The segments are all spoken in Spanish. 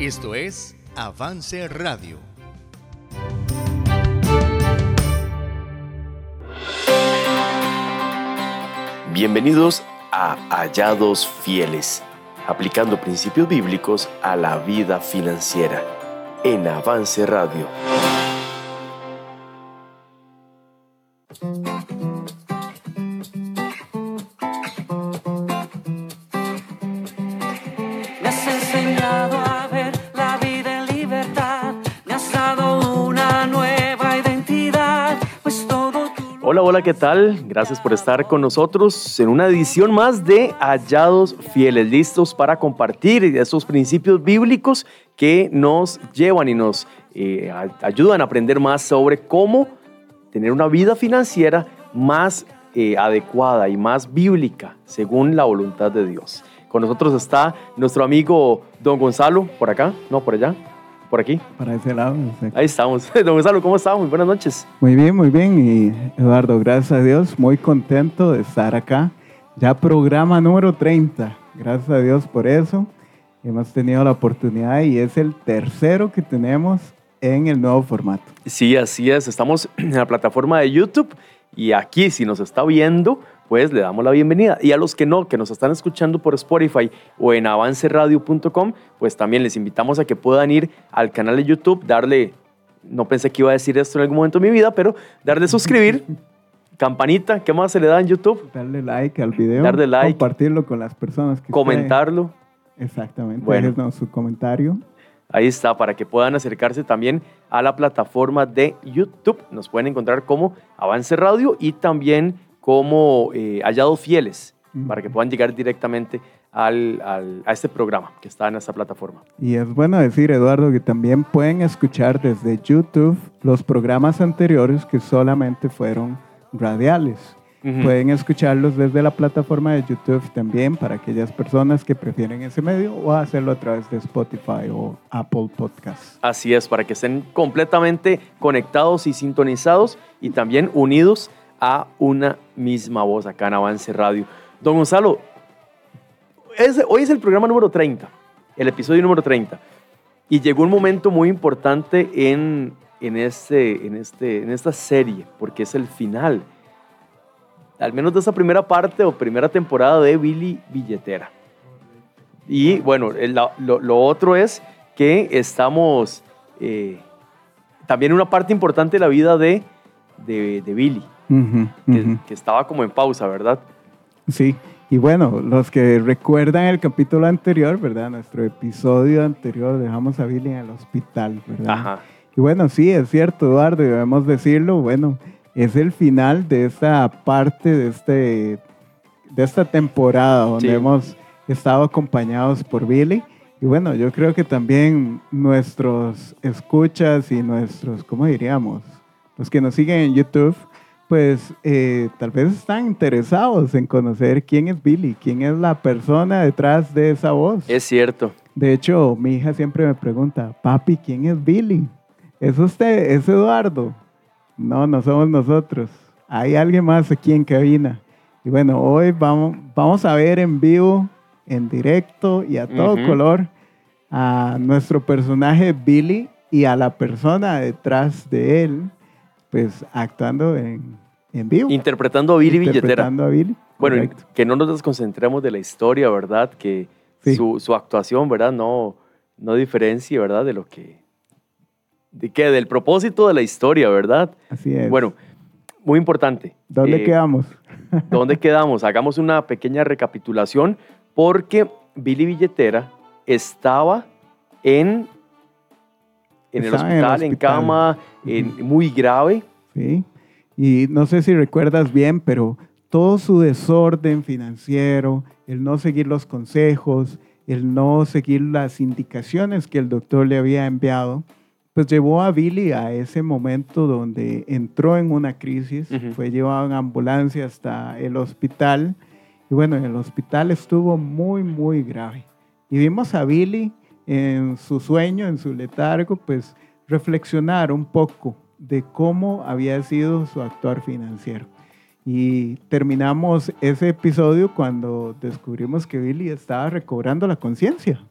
Esto es Avance Radio. Bienvenidos a Hallados Fieles, aplicando principios bíblicos a la vida financiera en Avance Radio. Hola, ¿qué tal? Gracias por estar con nosotros en una edición más de Hallados Fieles, listos para compartir esos principios bíblicos que nos llevan y nos eh, ayudan a aprender más sobre cómo tener una vida financiera más eh, adecuada y más bíblica según la voluntad de Dios. Con nosotros está nuestro amigo Don Gonzalo, por acá, no, por allá, por aquí. Para ese lado. exacto. Ahí estamos. Don Gonzalo, ¿cómo está? Muy buenas noches. Muy bien, muy bien. Y Eduardo, gracias a Dios, muy contento de estar acá. Ya programa número 30. Gracias a Dios por eso. Hemos tenido la oportunidad y es el tercero que tenemos en el nuevo formato. Sí, así es. Estamos en la plataforma de YouTube y aquí, si nos está viendo, pues le damos la bienvenida. Y a los que no, que nos están escuchando por Spotify o en avanceradio.com, pues también les invitamos a que puedan ir al canal de YouTube, darle, no pensé que iba a decir esto en algún momento de mi vida, pero darle suscribir, campanita, ¿qué más se le da en YouTube? Darle like al video. Darle like. Compartirlo con las personas que Comentarlo. Exactamente. Bueno. Su comentario. Ahí está, para que puedan acercarse también a la plataforma de YouTube. Nos pueden encontrar como Avance Radio y también como eh, Hallados Fieles, para que puedan llegar directamente al- al- a este programa que está en esta plataforma. Y es bueno decir, Eduardo, que también pueden escuchar desde YouTube los programas anteriores que solamente fueron radiales. Ujú. Pueden escucharlos desde la plataforma de YouTube también para aquellas personas que prefieren ese medio o hacerlo a través de Spotify o Apple Podcasts. Así es, para que estén completamente conectados y sintonizados y también unidos a una misma voz acá en Avance Radio. Don Gonzalo, hoy es el programa número 30, el episodio número 30, y llegó un momento muy importante en, en, este, en, este, en esta serie, porque es el final, al menos de esa primera parte o primera temporada de Billy Billetera. Y bueno, lo, otro es que estamos eh, también en una parte importante de la vida de, de Billy, Que, estaba como en pausa, ¿verdad? Sí, y bueno, los que recuerdan el capítulo anterior, ¿verdad? Nuestro episodio anterior dejamos a Billy en el hospital, ¿verdad? Ajá. Y bueno, sí, es cierto, Eduardo, debemos decirlo, bueno, es el final de esta parte de, este, de esta temporada donde Sí. hemos estado acompañados por Billy. Y bueno, yo creo que también nuestros escuchas y nuestros, ¿cómo diríamos? Los que nos siguen en YouTube, pues eh, tal vez están interesados en conocer quién es Billy, quién es la persona detrás de esa voz. Es cierto. De hecho, mi hija siempre me pregunta, papi, ¿quién es Billy? ¿Es usted? ¿Es Eduardo? No, no somos nosotros. Hay alguien más aquí en cabina. Y bueno, hoy vamos, vamos a ver en vivo, en directo y a todo color a nuestro personaje Billy y a la persona detrás de él, pues actuando en, en vivo. Interpretando a Billy Billetera. Interpretando a Billy. Bueno, Correcto. que no nos desconcentremos de la historia, ¿verdad? Que Sí. su, su actuación, ¿verdad? No, no diferencie, ¿verdad? De lo que... ¿De qué? Del propósito de la historia, ¿verdad? Así es. Bueno, muy importante. ¿Dónde Eh, quedamos? ¿Dónde quedamos? Hagamos una pequeña recapitulación porque Billy Billetera estaba en, en el Estaba en el hospital, en, hospital. cama, en- muy grave. ¿sí? Y no sé si recuerdas bien, pero todo su desorden financiero, el no seguir los consejos, el no seguir las indicaciones que el doctor le había enviado, pues llevó a Billy a ese momento donde entró en una crisis, Ujú. fue llevado en ambulancia hasta el hospital y bueno, en el hospital estuvo muy, muy grave. Y vimos a Billy en su sueño, en su letargo, pues reflexionar un poco de cómo había sido su actuar financiero. Y terminamos ese episodio cuando descubrimos que Billy estaba recobrando la conciencia.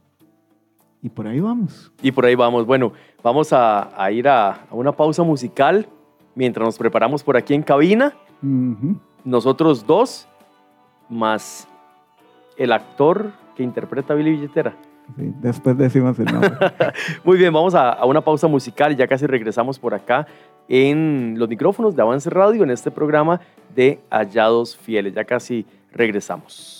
Y por ahí vamos. Y por ahí vamos. Bueno, vamos a, ir a, una pausa musical mientras nos preparamos por aquí en cabina. Nosotros dos, más el actor que interpreta a Billy Billetera. Sí, después decimos el nombre. Muy bien, vamos a, a, una pausa musical y ya casi regresamos por acá en los micrófonos de Avance Radio en este programa de Hallados Fieles. Ya casi regresamos.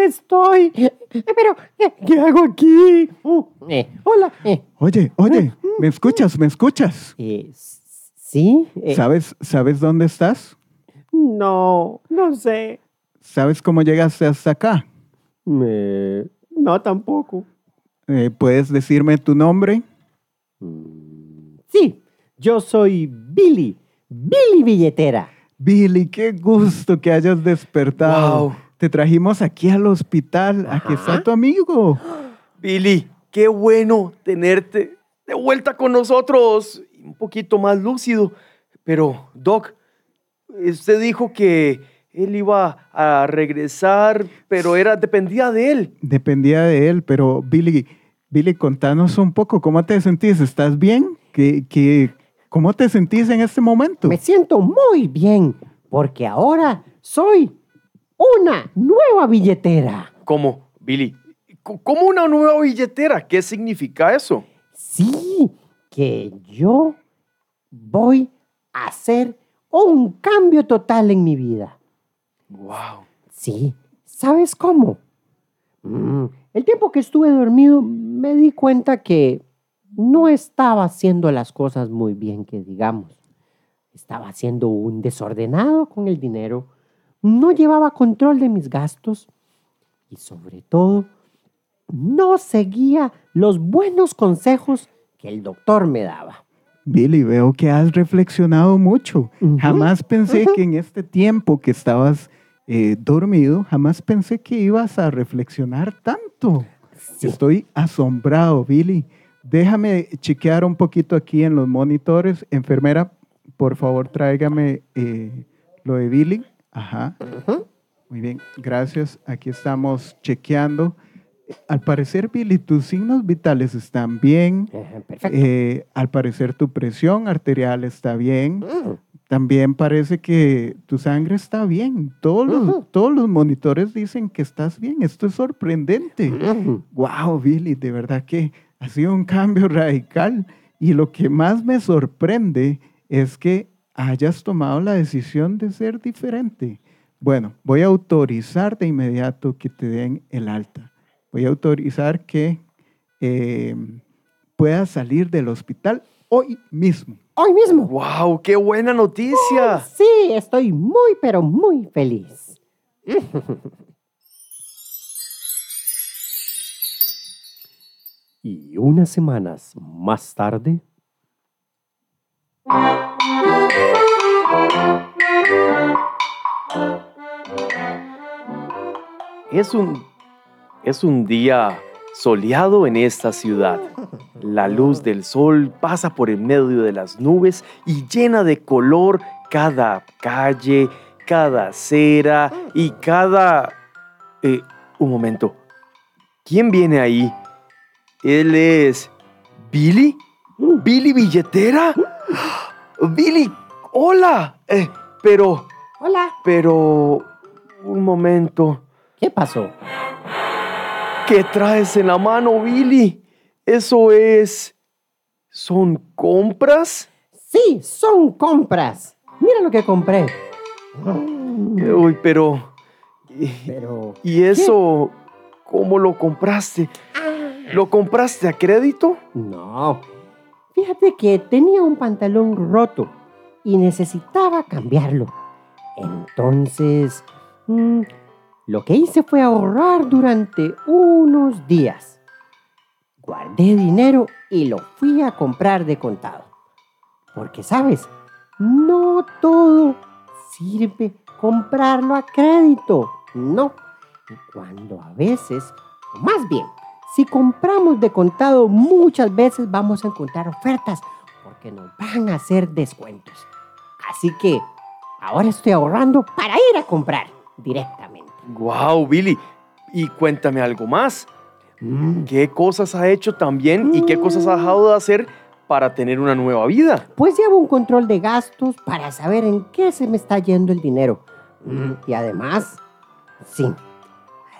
Dónde estoy? Eh, Pero, eh, ¿qué hago aquí? Eh, hola. Eh, Oye, oye, ¿me escuchas? ¿Me escuchas? eh, ¿Sí? Eh, ¿Sabes, ¿Sabes dónde estás? no, no sé. ¿Sabes cómo llegaste hasta acá? Me- no, tampoco. Eh, ¿Puedes decirme tu nombre? Sí, yo soy Billy. Billy Billetera. Billy, qué gusto que hayas despertado. Wow. Te trajimos aquí al hospital. Aquí está Ajá. tu amigo. Billy, qué bueno tenerte de vuelta con nosotros. Un poquito más lúcido. Pero, Doc, usted dijo que él iba a regresar, pero era, dependía de él. Dependía de él, pero Billy, Billy, contanos un poco, ¿cómo te sentís? ¿Estás bien? ¿Qué, qué, ¿Cómo te sentís en este momento? Me siento muy bien porque ahora soy una nueva billetera. ¿Cómo, Billy? ¿Cómo una nueva billetera? ¿Qué significa eso? Sí, que yo voy a hacer un cambio total en mi vida. Wow. Sí, ¿sabes cómo? Mm, el tiempo que estuve dormido me di cuenta que no estaba haciendo las cosas muy bien, que digamos. Estaba haciendo un desordenado con el dinero, no llevaba control de mis gastos y sobre todo no seguía los buenos consejos que el doctor me daba. Billy, veo que has reflexionado mucho. Jamás pensé que en este tiempo que estabas eh, dormido, jamás pensé que ibas a reflexionar tanto. Sí. Estoy asombrado, Billy. Déjame chequear un poquito aquí en los monitores. Enfermera, por favor, tráigame eh, lo de Billy. Ajá. Muy bien, gracias. Aquí estamos chequeando. Al parecer, Billy, tus signos vitales están bien. Perfecto. Eh, al parecer, tu presión arterial está bien. También parece que tu sangre está bien. Todos los, todos los monitores dicen que estás bien. Esto es sorprendente. Wow, Billy, de verdad que ha sido un cambio radical. Y lo que más me sorprende es que hayas tomado la decisión de ser diferente. Bueno, voy a autorizar de inmediato que te den el alta. Voy a autorizar que eh, puedas salir del hospital hoy mismo. Hoy mismo. Wow, qué buena noticia. Sí, estoy muy, pero muy feliz. Y unas semanas más tarde. Es un, es un día soleado en esta ciudad. La luz del sol pasa por en medio de las nubes y llena de color cada calle, cada acera y cada... eh, un momento. ¿Quién viene ahí? Él es... ¿Billy? ¿Billy Billetera? Billy, hola. Eh, pero, Hola. pero... Un momento. ¿Qué pasó? ¿Qué traes en la mano, Billy? Eso es... ¿Son compras? Sí, son compras. Mira lo que compré. Uy, pero... Pero. ¿Y eso cómo lo compraste? ¿Lo compraste a crédito? No. Fíjate que tenía un pantalón roto y necesitaba cambiarlo. Entonces, mm, lo que hice fue ahorrar durante unos días. Guardé dinero y lo fui a comprar de contado. Porque, ¿sabes? No todo sirve comprarlo a crédito. No. Y cuando a veces, más bien, si compramos de contado, muchas veces vamos a encontrar ofertas porque nos van a hacer descuentos. Así que ahora estoy ahorrando para ir a comprar directamente. Wow, Billy. Y cuéntame algo más. Mm, ¿Qué cosas ha hecho también y qué cosas ha dejado de hacer para tener una nueva vida? Pues llevo un control de gastos para saber en qué se me está yendo el dinero. Mm, Y además, sí,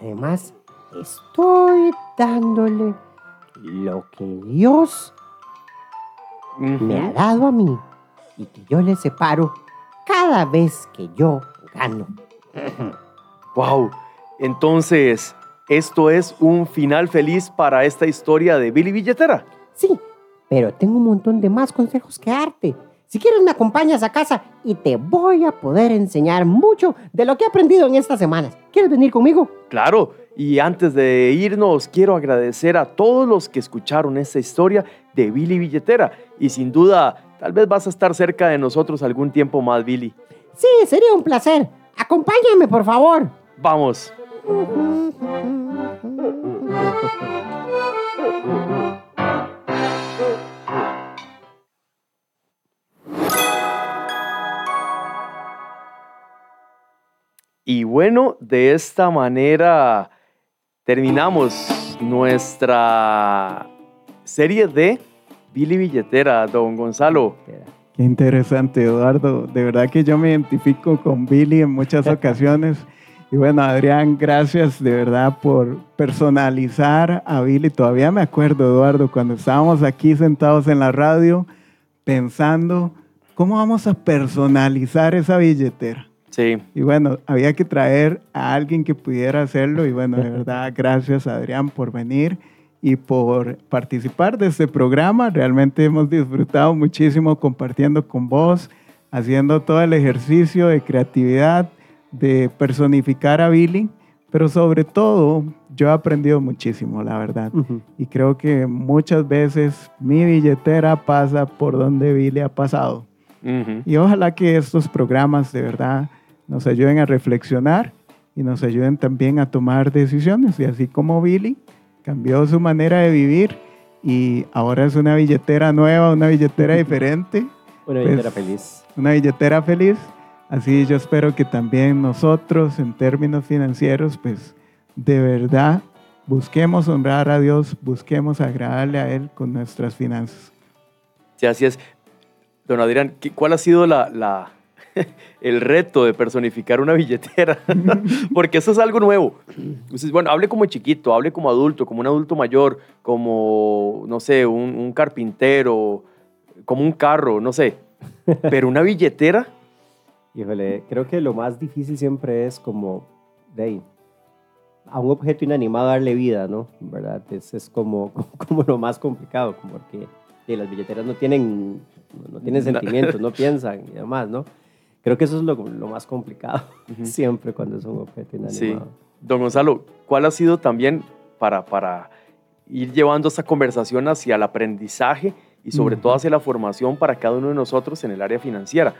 además estoy dándole lo que Dios me ha dado a mí y que yo le separo cada vez que yo gano. Wow. Entonces, esto es un final feliz para esta historia de Billy Billetera. Sí, pero tengo un montón de más consejos que darte. Si quieres me acompañas a casa y te voy a poder enseñar mucho de lo que he aprendido en estas semanas. ¿Quieres venir conmigo? Claro, y antes de irnos, quiero agradecer a todos los que escucharon esta historia de Billy Billetera. Y sin duda, tal vez vas a estar cerca de nosotros algún tiempo más, Billy. Sí, sería un placer. Acompáñame, por favor. Vamos. Y bueno, de esta manera terminamos nuestra serie de Billy Billetera, don Gonzalo. Qué interesante, Eduardo. De verdad que yo me identifico con Billy en muchas ocasiones. Y bueno, Adrián, gracias de verdad por personalizar a Billy. Todavía me acuerdo, Eduardo, cuando estábamos aquí sentados en la radio pensando, ¿cómo vamos a personalizar esa billetera? Sí, Y bueno, había que traer a alguien que pudiera hacerlo. Y bueno, de verdad, gracias Adrián por venir y por participar de este programa. Realmente hemos disfrutado muchísimo compartiendo con vos, haciendo todo el ejercicio de creatividad, de personificar a Billy. Pero sobre todo, yo he aprendido muchísimo, la verdad. Y creo que muchas veces mi billetera pasa por donde Billy ha pasado. Y ojalá que estos programas de verdad nos ayuden a reflexionar y nos ayuden también a tomar decisiones. Y así como Billy cambió su manera de vivir y ahora es una billetera nueva, una billetera diferente, Una Pues- billetera feliz. una billetera feliz. Así yo espero que también nosotros en términos financieros, pues de verdad busquemos honrar a Dios, busquemos agradarle a Él con nuestras finanzas. sí, así es. Don Adrián, ¿qué- ¿cuál ha sido la, la- el reto de personificar una billetera? Porque eso es algo nuevo. Entonces, bueno, hable como chiquito, hable como adulto, como un adulto mayor, como, no sé, un, un carpintero, como un carro, no sé. Pero una billetera, Híjole, creo que lo más difícil siempre es como de ahí, a un objeto inanimado darle vida, ¿no? ¿Verdad? Es, es como, como lo más complicado, como porque las billeteras no tienen, no tienen sentimientos, no piensan y demás, ¿no? Creo que eso es lo, lo más complicado siempre cuando es un objeto Sí. inanimado. Don Gonzalo, ¿cuál ha sido también para, para ir llevando esta conversación hacia el aprendizaje y sobre todo hacia la formación para cada uno de nosotros en el área financiera?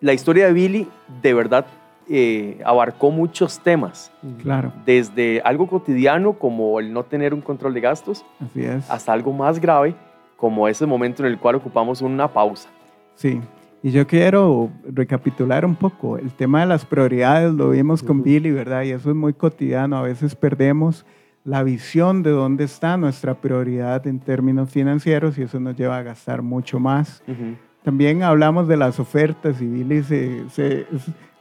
La historia de Billy de verdad eh, abarcó muchos temas, Claro, desde algo cotidiano como el no tener un control de gastos así es. hasta algo más grave como ese momento en el cual ocupamos una pausa. Sí, y yo quiero recapitular un poco. El tema de las prioridades lo vimos con. Billy, ¿verdad? Y eso es muy cotidiano. A veces perdemos la visión de dónde está nuestra prioridad en términos financieros y eso nos lleva a gastar mucho más. También hablamos de las ofertas y Billy se, se-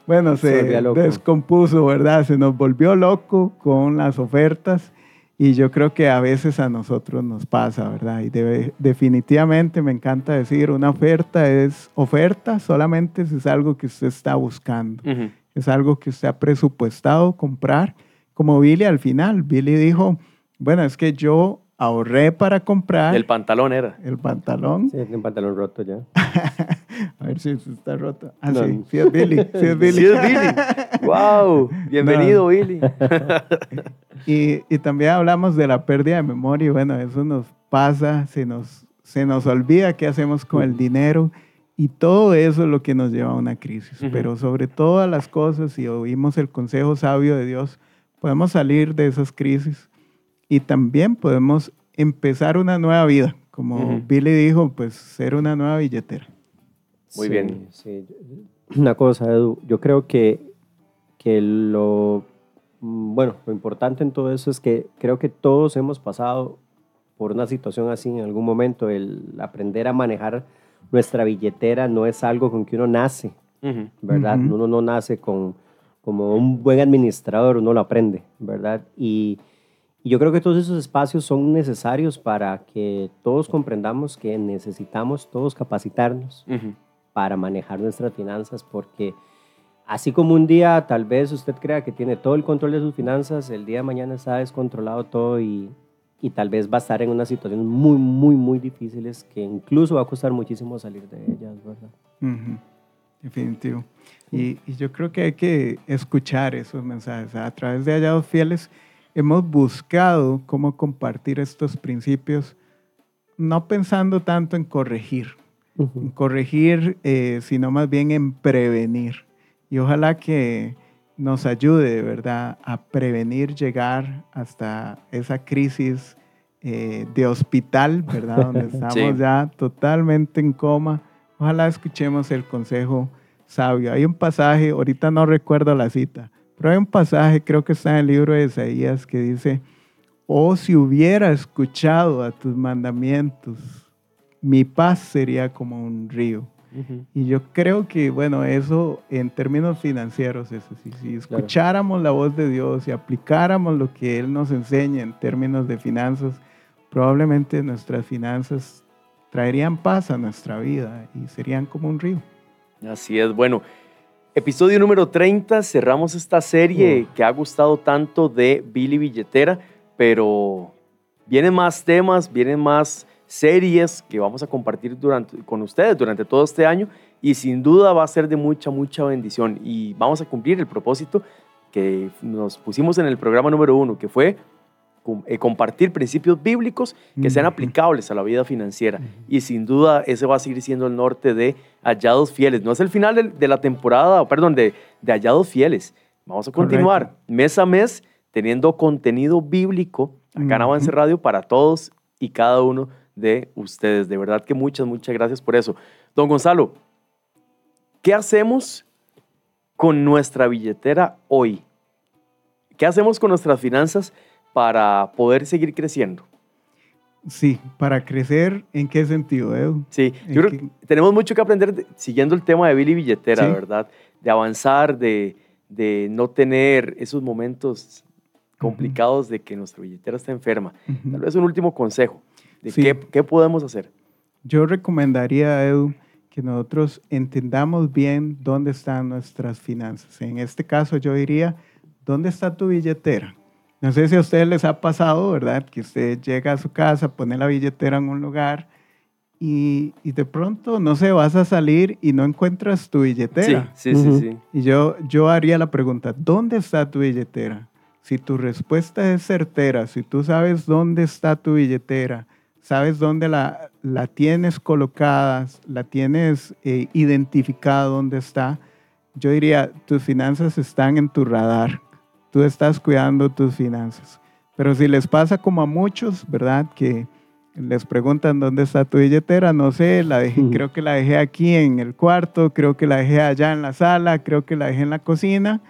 bueno, Se se, descompuso, ¿verdad? Se nos volvió loco con las ofertas y yo creo que a veces a nosotros nos pasa, ¿verdad? Y debe- definitivamente me encanta decir, una oferta es oferta solamente si es algo que usted está buscando, Ujú. es algo que usted ha presupuestado comprar, como Billy al final. Billy dijo, bueno, es que yo ahorré para comprar El pantalón era. el pantalón. Sí, tiene un pantalón roto ya. A ver si está roto. Ah, No. sí, sí es Billy, sí es Billy. Sí, es Billy. ¡Wow! Bienvenido, Billy. Y, y también hablamos de la pérdida de memoria y bueno, eso nos pasa, se nos, se nos olvida qué hacemos con el dinero y todo eso es lo que nos lleva a una crisis. Ujú. Pero sobre todas las cosas, si oímos el consejo sabio de Dios, podemos salir de esas crisis y también podemos empezar una nueva vida. Como Ujú. Billy dijo, pues ser una nueva billetera. Muy Sí, bien. sí. Una cosa, Edu, yo creo que, que lo, mm, bueno, lo importante en todo eso es que creo que todos hemos pasado por una situación así en algún momento. El aprender a manejar nuestra billetera no es algo con que uno nace. ¿verdad? Uno no nace con, como un buen administrador, uno lo aprende, ¿verdad? Y, y yo creo que todos esos espacios son necesarios para que todos comprendamos que necesitamos todos capacitarnos Ujú. para manejar nuestras finanzas porque así como un día tal vez usted crea que tiene todo el control de sus finanzas, el día de mañana está descontrolado todo y, y tal vez va a estar en unas situaciones muy, muy, muy difíciles que incluso va a costar muchísimo salir de ellas, ¿verdad? Ujú, Definitivo. Y, y yo creo que hay que escuchar esos mensajes. A través de Hallados Fieles hemos buscado cómo compartir estos principios, no pensando tanto en corregir, en corregir, eh, sino más bien en prevenir. Y ojalá que nos ayude, de verdad, a prevenir llegar hasta esa crisis eh, de hospital, ¿verdad? Donde estamos Sí. ya totalmente en coma. Ojalá escuchemos el consejo sabio. Hay un pasaje, ahorita no recuerdo la cita, pero hay un pasaje, creo que está en el libro de Isaías, que dice, oh, si hubiera escuchado a tus mandamientos, mi paz sería como un río. Y yo creo que, bueno, eso en términos financieros es así. Si escucháramos la voz de Dios y aplicáramos lo que Él nos enseña en términos de finanzas, probablemente nuestras finanzas traerían paz a nuestra vida y serían como un río. Así es, bueno. Episodio número 30, cerramos esta serie que ha gustado tanto de Billy Billetera, pero vienen más temas, vienen más series que vamos a compartir durante, con ustedes durante todo este año y sin duda va a ser de mucha, mucha bendición. Y vamos a cumplir el propósito que nos pusimos en el programa número uno, que fue compartir principios bíblicos que sean aplicables a la vida financiera. Y sin duda ese va a seguir siendo el norte de Hallados Fieles. No es el final de, la temporada, perdón, de, de Hallados Fieles. Vamos a continuar Correcto. mes a mes teniendo contenido bíblico acá en. Avance Radio para todos y cada uno de ustedes. De verdad que muchas, muchas gracias por eso. Don Gonzalo, ¿qué hacemos con nuestra billetera hoy? ¿Qué hacemos con nuestras finanzas para poder seguir creciendo? Sí, para crecer, ¿en qué sentido, Edu? Sí, ¿En yo creo que tenemos mucho que aprender de- siguiendo el tema de Billy Billetera, Sí. ¿verdad? De avanzar, de, de no tener esos momentos complicados de que nuestra billetera está enferma. Ujú. Tal vez un último consejo de Sí. qué, qué podemos hacer. Yo recomendaría, Edu, que nosotros entendamos bien dónde están nuestras finanzas. En este caso, yo diría, ¿dónde está tu billetera? No sé si a ustedes les ha pasado, ¿verdad? Que usted llega a su casa, pone la billetera en un lugar y, y de pronto, no sé, vas a salir y no encuentras tu billetera. sí, sí, sí. Y yo, yo haría la pregunta, ¿dónde está tu billetera? Si tu respuesta es certera, si tú sabes dónde está tu billetera, sabes dónde la, la tienes colocada, la tienes eh, identificada dónde está, yo diría, tus finanzas están en tu radar, tú estás cuidando tus finanzas. Pero si les pasa como a muchos, ¿verdad? Que les preguntan dónde está tu billetera, no sé, la dejé, creo que la dejé aquí en el cuarto, creo que la dejé allá en la sala, creo que la dejé en la cocina.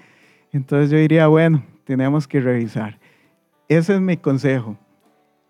Entonces yo diría, bueno, tenemos que revisar. Ese es mi consejo.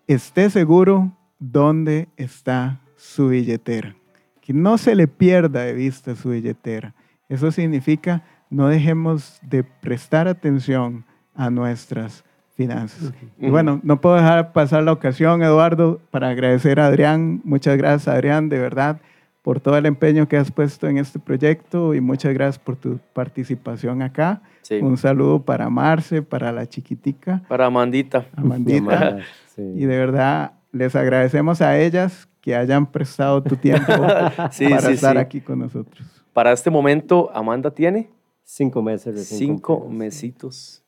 Esté seguro dónde está su billetera. Que no se le pierda de vista su billetera. Eso significa no dejemos de prestar atención a nuestras finanzas. Y bueno, no puedo dejar pasar la ocasión, Eduardo, para agradecer a Adrián. Muchas gracias, Adrián, de verdad, por todo el empeño que has puesto en este proyecto y muchas gracias por tu participación acá. Sí. Un saludo para Marce, para la chiquitica, Para Amandita. Amandita. Sí. Y de verdad, les agradecemos a ellas que hayan prestado tu tiempo Sí, para estar aquí con nosotros. Para este momento, Amanda tiene Cinco meses recién cinco cumplidos, mesitos.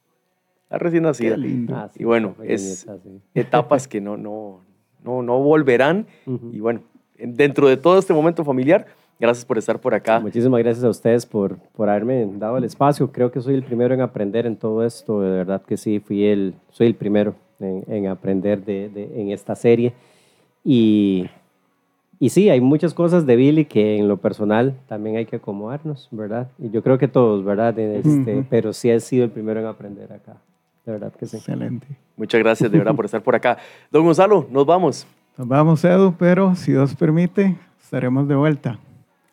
La recién nacida. Qué lindo. Ah, sí, Y bueno, es- sí. Etapas que no, no, no, no volverán. Ujú. Y bueno, en- dentro de todo este momento familiar, gracias por estar por acá. Muchísimas gracias a ustedes por, por haberme dado el espacio. Creo que soy el primero en aprender en todo esto. De verdad que sí, fui el, soy el primero en, en aprender de, de- en esta serie. Y, y sí, hay muchas cosas de Billy que en lo personal también hay que acomodarnos, ¿verdad? Y yo creo que todos, ¿verdad? Este, Ujú. Pero sí he sido el primero en aprender acá. De verdad que sí. Excelente. Muchas gracias de verdad por estar por acá. Don Gonzalo, nos vamos. Nos vamos, Edu, pero si Dios permite, estaremos de vuelta.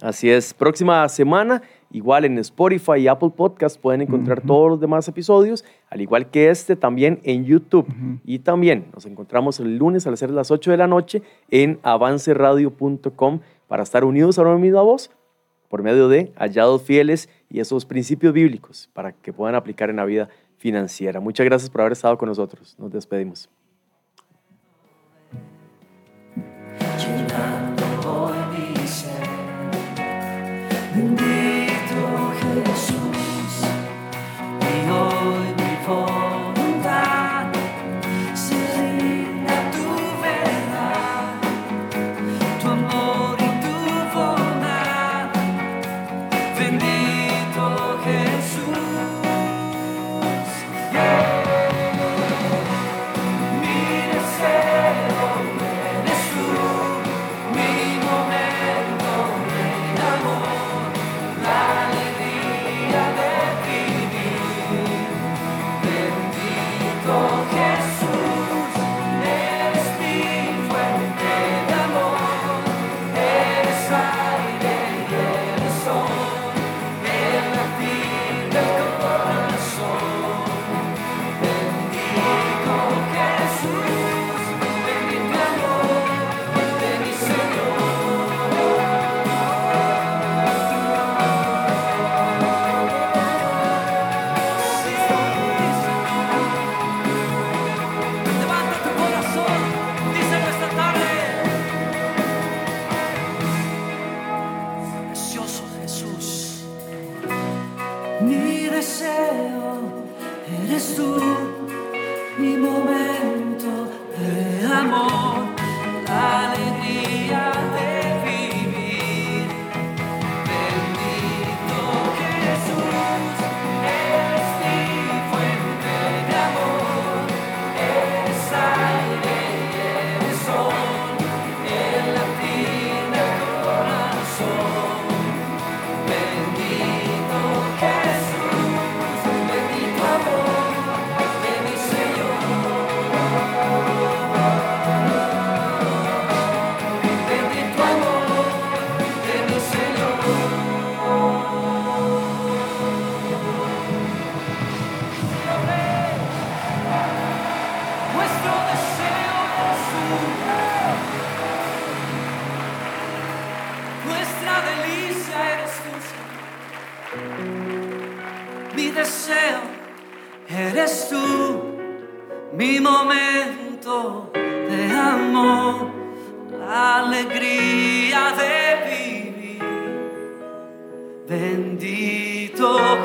Así es, próxima semana, Igual en Spotify y Apple Podcast pueden encontrar todos los demás episodios, al igual que este también en YouTube. Y también nos encontramos el lunes a las las 8 de la noche en avanceradio.com para estar unidos a una misma voz por medio de hallados fieles y esos principios bíblicos para que puedan aplicar en la vida financiera. Muchas gracias por haber estado con nosotros. Nos despedimos.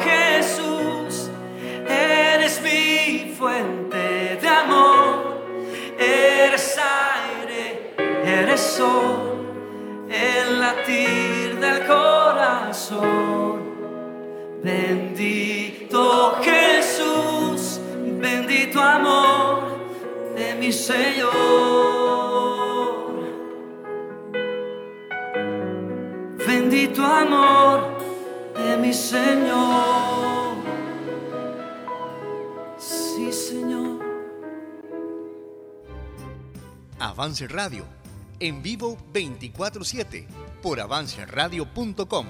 Jesús, eres mi fuente de amor, eres aire, eres sol, el latir del corazón. Bendito Jesús, bendito amor de mi Señor. Bendito amor mi Señor. Sí, Señor. Avance Radio, en vivo 24/7 por avanceradio.com.